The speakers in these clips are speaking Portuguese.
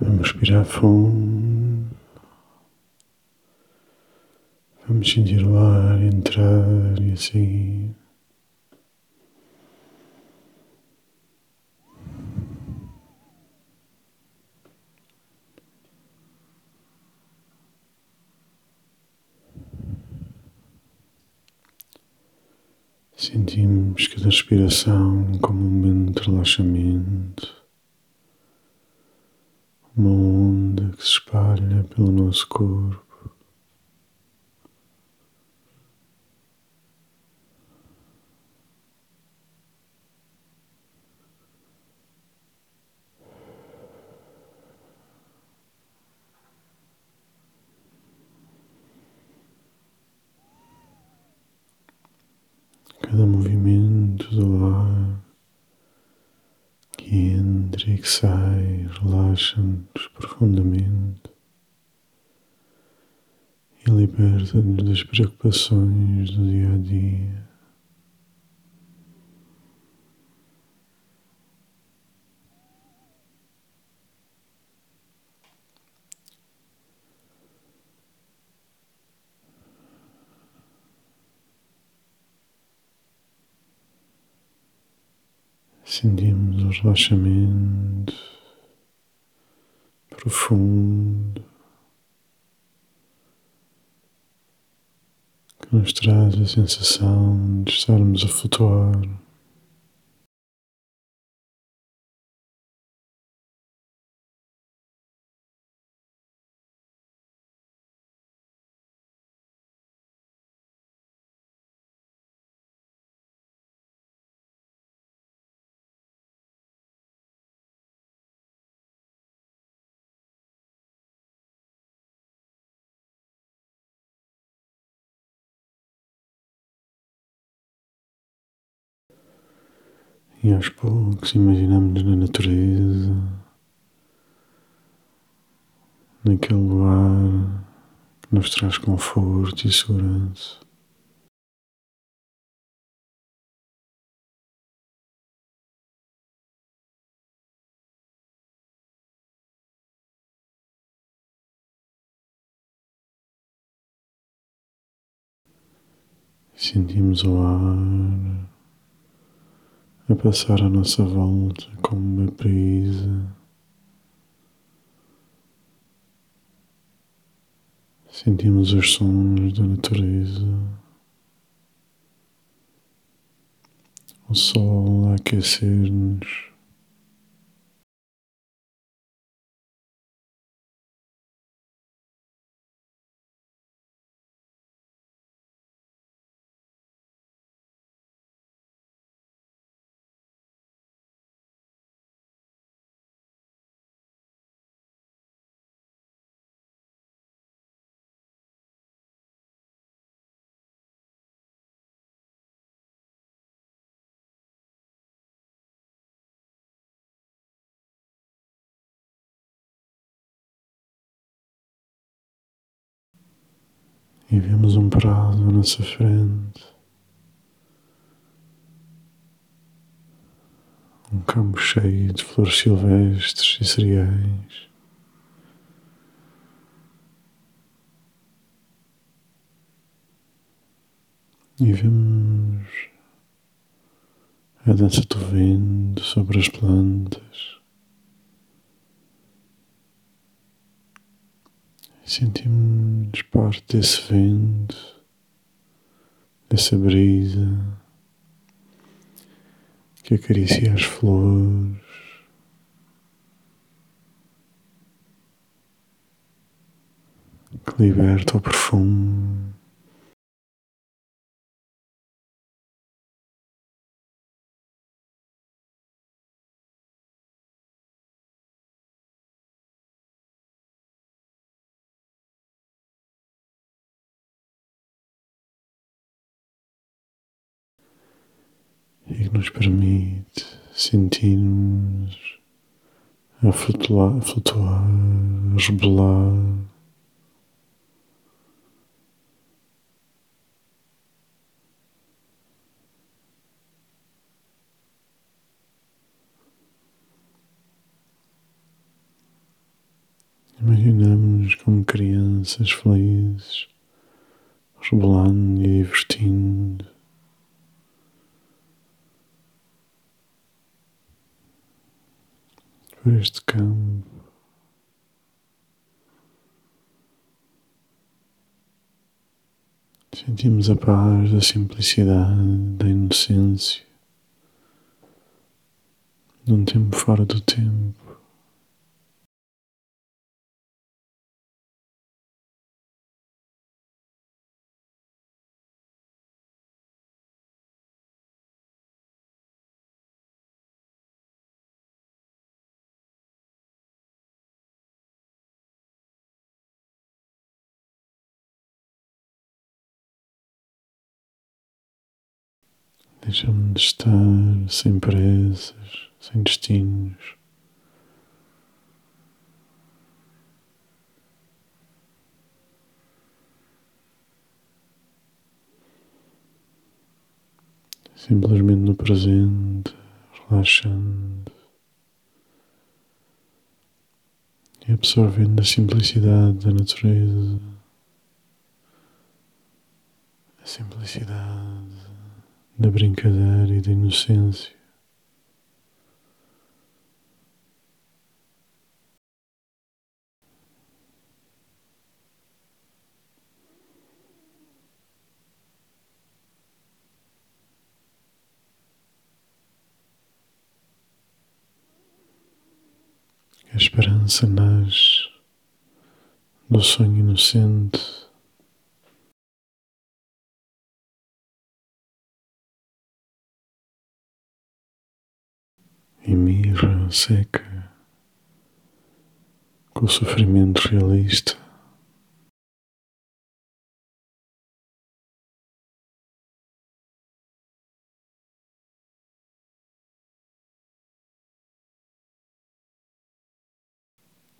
Vamos respirar fundo. Vamos sentir o ar entrar e sair. Sentimos cada respiração como um momento de relaxamento, uma onda que se espalha pelo nosso corpo. cada movimento do ar que entra e que sai relaxa-nos profundamente e liberta-nos das preocupações do dia a dia. Sentimos o relaxamento profundo nos traz a sensação de estarmos a flutuar. E aos poucos imaginamos na natureza, naquele lugar que nos traz conforto e segurança. Sentimos o ar a passar à nossa volta como uma brisa. Sentimos os sons da natureza, o sol a aquecer-nos. E vemos um prado à nossa frente, um campo cheio de flores silvestres e cereais. E vemos a dança do vento sobre as plantas. Sentimos parte desse vento, dessa brisa que acaricia as flores. Que liberta o perfume nos permite sentirmos a flutuar, a, flutuar, a rebolar. crianças felizes, rebolando e divertindo. Por este campo. Sentimos a paz da simplicidade, da inocência, de um tempo fora do tempo. Deixa-me de estar sem pressas, sem destinos. Simplesmente no presente, relaxando. E absorvendo a simplicidade da natureza, a simplicidade da brincadeira e da inocência. A esperança nasce do sonho inocente mirra seca com o sofrimento realista.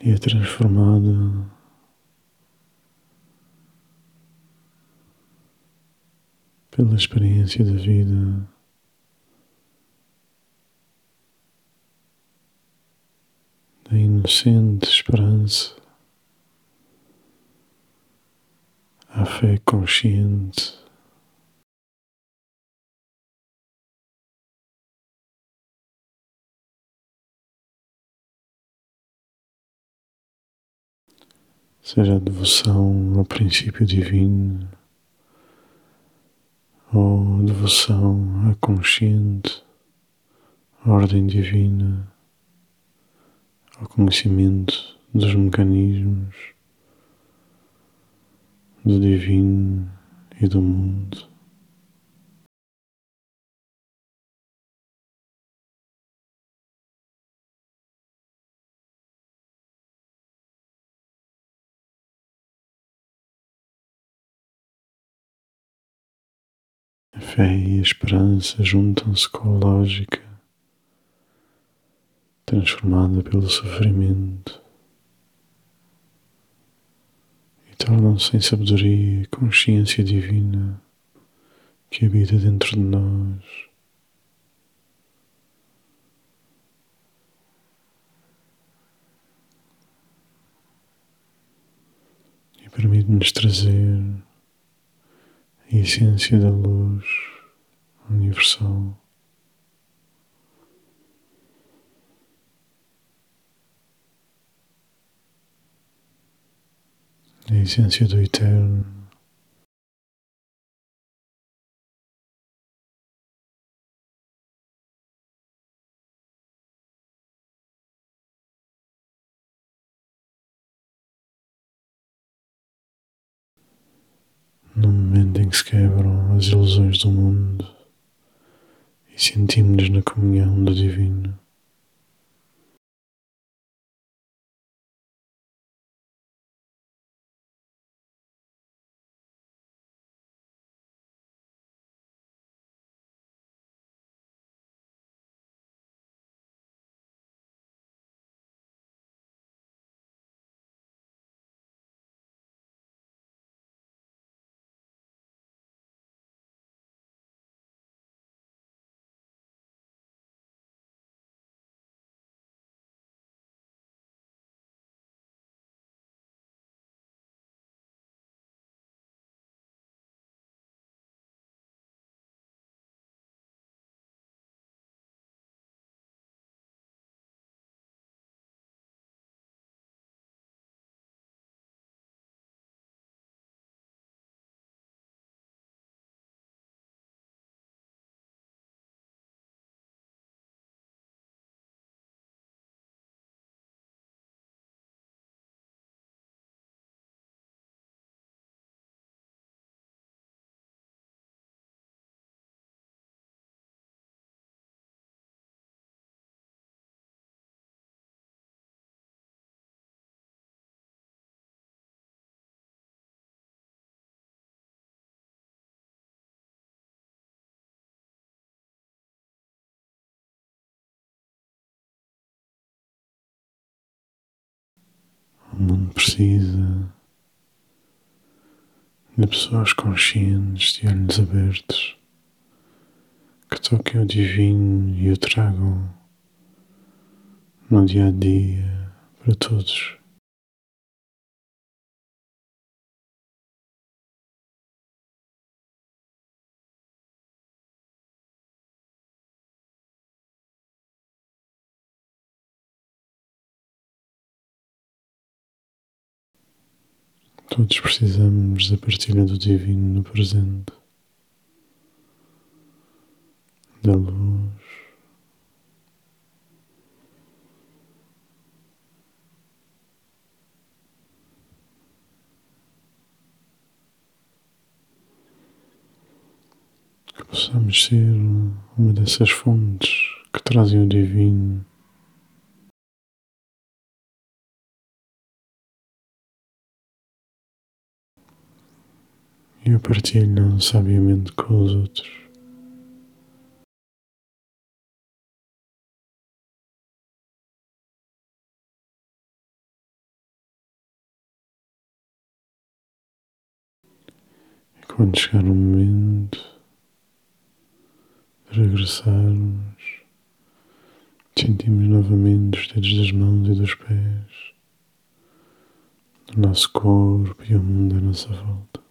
E é transformada pela experiência da vida da inocente esperança, a fé consciente. Seja a devoção ao princípio divino ou devoção à consciente ordem divina ao conhecimento dos mecanismos do divino e do mundo. A fé e a esperança juntam-se com a lógica transformada pelo sofrimento e tornam-se em sabedoria consciência divina que habita dentro de nós. Permite-nos trazer a essência da luz universal. A essência do eterno. No momento em que se quebram as ilusões do mundo e sentimos-nos na comunhão do Divino. Mundo precisa de pessoas conscientes, de olhos abertos, que toquem o divino e o tragam no dia a dia para todos. Todos precisamos da partilha do divino no presente, da luz. Que possamos ser uma dessas fontes que trazem o divino e o partilham sabiamente com os outros. E quando chegar o momento de regressarmos, sentimos novamente os dedos das mãos e dos pés, o nosso corpo e o mundo à nossa volta.